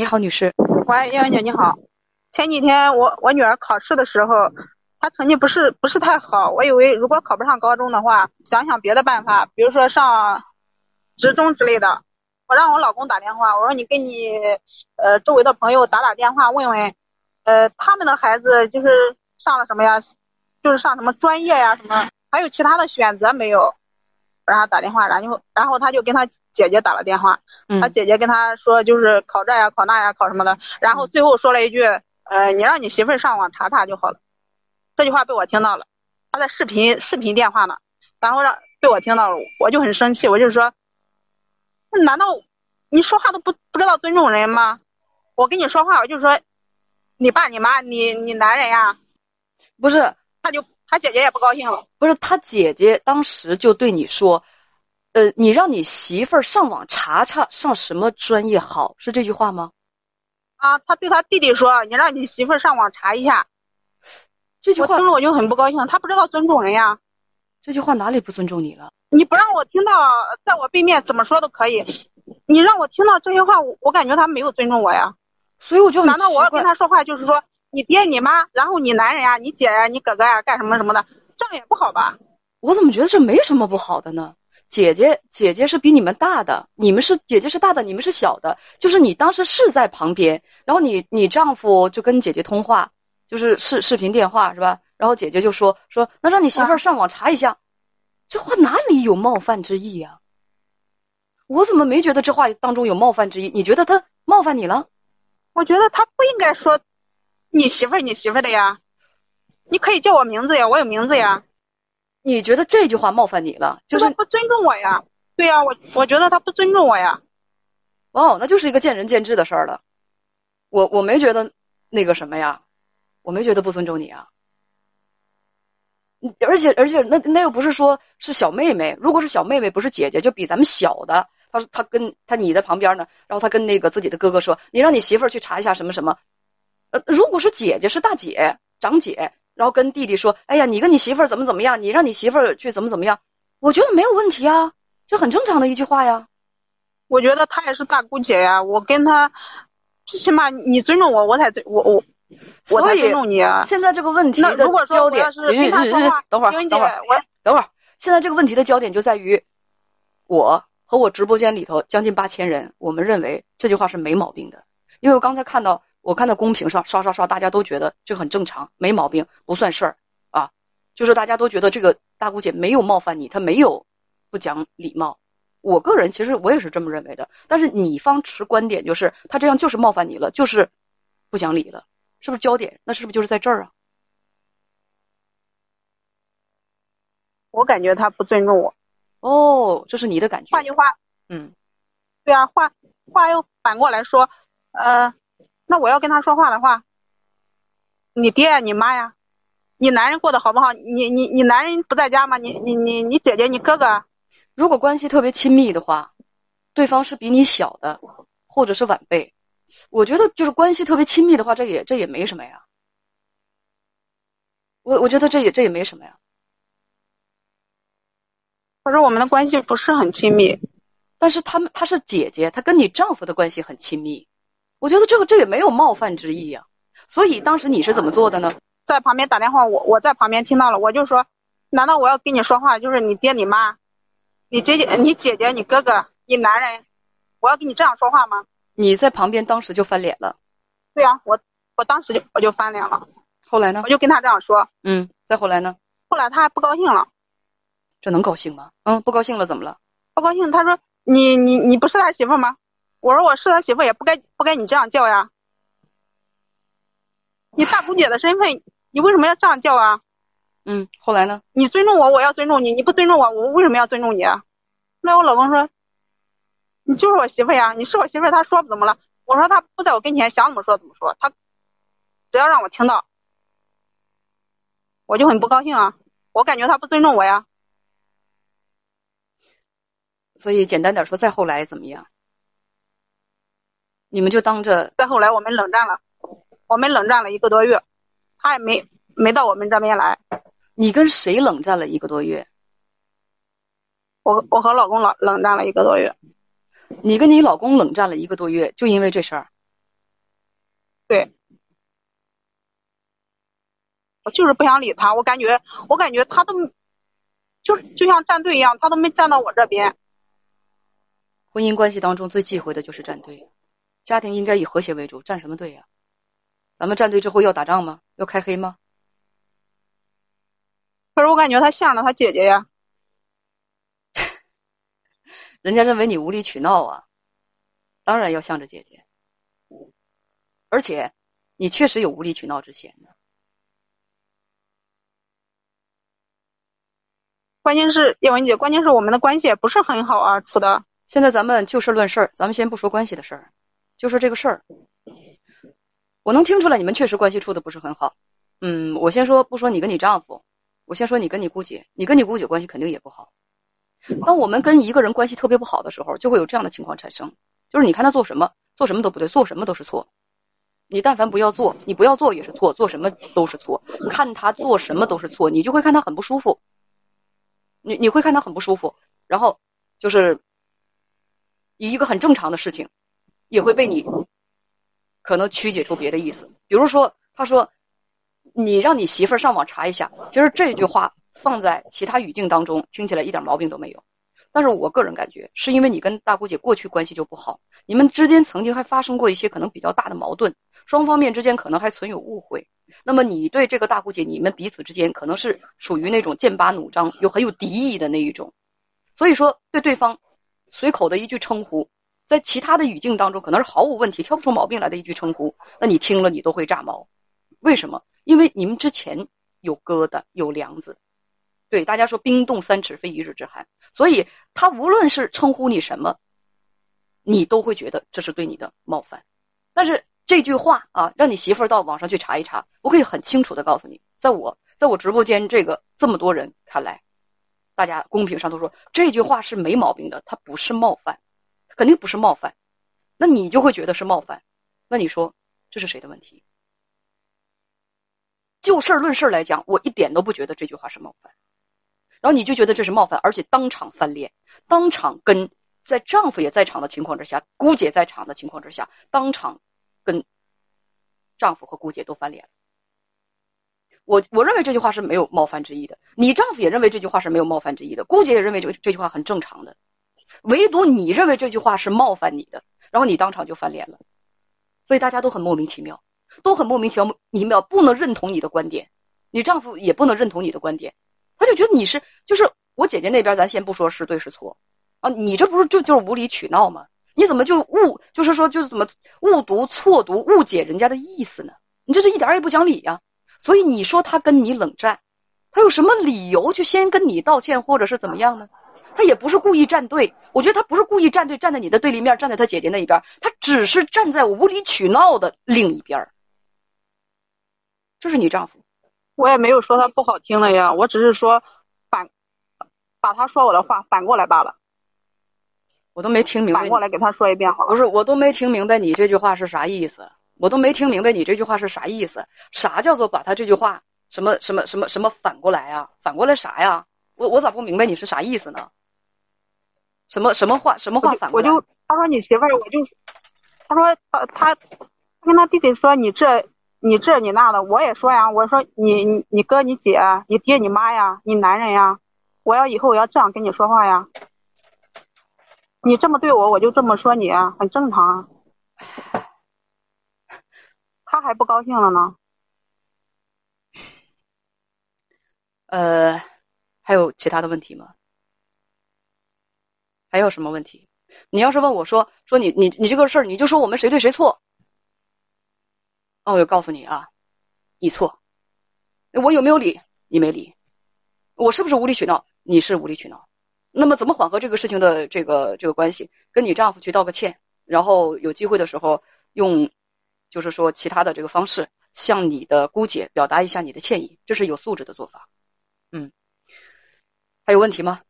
你好，女士。喂，杨姐你好。前几天我我女儿考试的时候，她成绩不是不是太好，我以为如果考不上高中的话，想想别的办法，比如说上职中之类的。我让我老公打电话，我说你跟你呃周围的朋友打打电话，问问，呃他们的孩子就是上了什么呀？就是上什么专业呀？什么还有其他的选择没有？让他打电话，然后然后他就跟他姐姐打了电话，他姐姐跟他说就是考这呀考那呀考什么的，然后最后说了一句，呃你让你媳妇儿上网查查就好了。这句话被我听到了，他在视频视频电话呢，然后让被我听到了，我就很生气，我就说。那难道你说话都不不知道尊重人吗？我跟你说话，我就说你爸你妈你你男人呀，不是他就他姐姐也不高兴了。不是他姐姐当时就对你说，呃，你让你媳妇儿上网查查上什么专业好，是这句话吗？啊，他对他弟弟说，你让你媳妇儿上网查一下。这句话我听了我就很不高兴，他不知道尊重人呀。这句话哪里不尊重你了？你不让我听到，在我背面怎么说都可以。你让我听到这些话，我我感觉他没有尊重我呀。所以我就难道我要跟他说话，就是说你爹你妈，然后你男人呀，你姐呀，你哥哥呀，干什么什么的，这样也不好吧？我怎么觉得这没什么不好的呢？姐姐姐姐是比你们大的，你们是姐姐是大的，你们是小的。就是你当时是在旁边，然后你你丈夫就跟姐姐通话，就是视视频电话是吧？然后姐姐就说说，那让你媳妇儿上网查一下。这话哪里有冒犯之意呀？我怎么没觉得这话当中有冒犯之意？你觉得他冒犯你了？我觉得他不应该说你媳妇儿你媳妇儿的呀，你可以叫我名字呀，我有名字呀。你觉得这句话冒犯你了？就是不尊重我呀？对呀，我我觉得他不尊重我呀。哦，那就是一个见仁见智的事儿了。我我没觉得那个什么呀，我没觉得不尊重你啊。而且而且，那那又不是说是小妹妹。如果是小妹妹，不是姐姐，就比咱们小的。他说他跟他你在旁边呢，然后他跟那个自己的哥哥说：“你让你媳妇儿去查一下什么什么。”呃，如果是姐姐，是大姐、长姐，然后跟弟弟说：“哎呀，你跟你媳妇儿怎么怎么样？你让你媳妇儿去怎么怎么样？”我觉得没有问题啊，这很正常的一句话呀。我觉得她也是大姑姐呀，我跟她，最起码你尊重我，我才尊我我。我才尊重你啊。现在这个问题的焦点，等会儿，等会儿，我等会儿。现在这个问题的焦点就在于，我和我直播间里头将近八千人，我们认为这句话是没毛病的。因为我刚才看到，我看到公屏上刷刷刷，大家都觉得这很正常，没毛病，不算事儿啊。就是大家都觉得这个大姑姐没有冒犯你，她没有不讲礼貌。我个人其实我也是这么认为的，但是你方持观点就是她这样就是冒犯你了，就是不讲理了。是不是焦点？那是不是就是在这儿啊？我感觉他不尊重我。哦，这是你的感觉。换句话，嗯，对啊，话话又反过来说，呃，那我要跟他说话的话，你爹呀，你妈呀，你男人过得好不好？你你你男人不在家吗？你你你你姐姐你哥哥，如果关系特别亲密的话，对方是比你小的，或者是晚辈。我觉得就是关系特别亲密的话，这也这也没什么呀。我我觉得这也这也没什么呀。可是我们的关系不是很亲密，但是他们他是姐姐，她跟你丈夫的关系很亲密。我觉得这个这也没有冒犯之意呀。所以当时你是怎么做的呢？在旁边打电话，我我在旁边听到了，我就说：难道我要跟你说话，就是你爹你妈，你姐姐你姐姐你哥哥你男人，我要跟你这样说话吗？你在旁边，当时就翻脸了。对呀，我我当时就我就翻脸了。后来呢？我就跟他这样说。嗯，再后来呢？后来他还不高兴了。这能高兴吗？嗯，不高兴了怎么了？不高兴，他说：“你你你不是他媳妇吗？”我说：“我是他媳妇，也不该不该你这样叫呀。你大姑姐的身份，你为什么要这样叫啊？”嗯，后来呢？你尊重我，我要尊重你；你不尊重我，我为什么要尊重你啊？那我老公说。你就是我媳妇呀，你是我媳妇，他说怎么了？我说他不在我跟前，想怎么说怎么说，他只要让我听到，我就很不高兴啊，我感觉他不尊重我呀。所以简单点说，再后来怎么样？你们就当着再后来我们冷战了，我们冷战了一个多月，他也没没到我们这边来。你跟谁冷战了一个多月？我我和老公冷冷战了一个多月。你跟你老公冷战了一个多月，就因为这事儿。对，我就是不想理他，我感觉我感觉他都就是就像站队一样，他都没站到我这边。婚姻关系当中最忌讳的就是站队，家庭应该以和谐为主，站什么队呀？咱们站队之后要打仗吗？要开黑吗？可是我感觉他向着他姐姐呀，人家认为你无理取闹啊，当然要向着姐姐。而且，你确实有无理取闹之嫌的。关键是叶文姐，关键是我们的关系也不是很好啊，处的。现在咱们就事论事，咱们先不说关系的事儿，就说这个事儿。我能听出来你们确实关系处的不是很好。嗯，我先说不说你跟你丈夫，我先说你跟你姑姐，你跟你姑姐关系肯定也不好。当我们跟一个人关系特别不好的时候，就会有这样的情况产生，就是你看他做什么，做什么都不对，做什么都是错。你但凡不要做，你不要做也是错，做什么都是错。看他做什么都是错，你就会看他很不舒服。你你会看他很不舒服，然后就是以一个很正常的事情，也会被你可能曲解出别的意思。比如说，他说你让你媳妇儿上网查一下，其实这句话放在其他语境当中听起来一点毛病都没有。但是我个人感觉，是因为你跟大姑姐过去关系就不好，你们之间曾经还发生过一些可能比较大的矛盾，双方面之间可能还存有误会。那么你对这个大姑姐，你们彼此之间可能是属于那种剑拔弩张又很有敌意的那一种，所以说对对方随口的一句称呼，在其他的语境当中可能是毫无问题、挑不出毛病来的一句称呼，那你听了你都会炸毛。为什么？因为你们之前有疙瘩、有梁子。对大家说，冰冻三尺非一日之寒，所以他无论是称呼你什么，你都会觉得这是对你的冒犯。但是这句话啊，让你媳妇儿到网上去查一查，我可以很清楚的告诉你，在我在我直播间这个这么多人看来，大家公屏上都说这句话是没毛病的，它不是冒犯，肯定不是冒犯，那你就会觉得是冒犯，那你说这是谁的问题？就事论事来讲，我一点都不觉得这句话是冒犯。然后你就觉得这是冒犯，而且当场翻脸，当场跟在丈夫也在场的情况之下，姑姐在场的情况之下，当场跟丈夫和姑姐都翻脸。我我认为这句话是没有冒犯之意的，你丈夫也认为这句话是没有冒犯之意的，姑姐也认为这这句话很正常的，唯独你认为这句话是冒犯你的，然后你当场就翻脸了，所以大家都很莫名其妙，都很莫名其妙，其妙不能认同你的观点，你丈夫也不能认同你的观点。他就觉得你是，就是我姐姐那边，咱先不说是对是错，啊，你这不是就就是无理取闹吗？你怎么就误，就是说就是怎么误读、错读、误解人家的意思呢？你这是一点也不讲理呀！所以你说他跟你冷战，他有什么理由去先跟你道歉，或者是怎么样呢？他也不是故意站队，我觉得他不是故意站队，站在你的对立面，站在他姐姐那一边，他只是站在无理取闹的另一边。这是你丈夫。我也没有说他不好听的呀，我只是说反把他说我的话反过来罢了。我都没听明白。反过来给他说一遍好了。不是，我都没听明白你这句话是啥意思。我都没听明白你这句话是啥意思。啥叫做把他这句话什么什么什么什么反过来啊？反过来啥呀？我我咋不明白你是啥意思呢？什么什么话什么话反过来？我就他说你媳妇儿，我就他说他他跟他弟弟说你这。你这你那的，我也说呀，我说你你你哥你姐你爹你妈呀，你男人呀，我要以后我要这样跟你说话呀，你这么对我，我就这么说你，很正常啊。他还不高兴了呢。呃，还有其他的问题吗？还有什么问题？你要是问我说说你你你这个事儿，你就说我们谁对谁错。那我就告诉你啊，你错，我有没有理？你没理，我是不是无理取闹？你是无理取闹。那么怎么缓和这个事情的这个这个关系？跟你丈夫去道个歉，然后有机会的时候用，就是说其他的这个方式向你的姑姐表达一下你的歉意，这是有素质的做法。嗯，还有问题吗？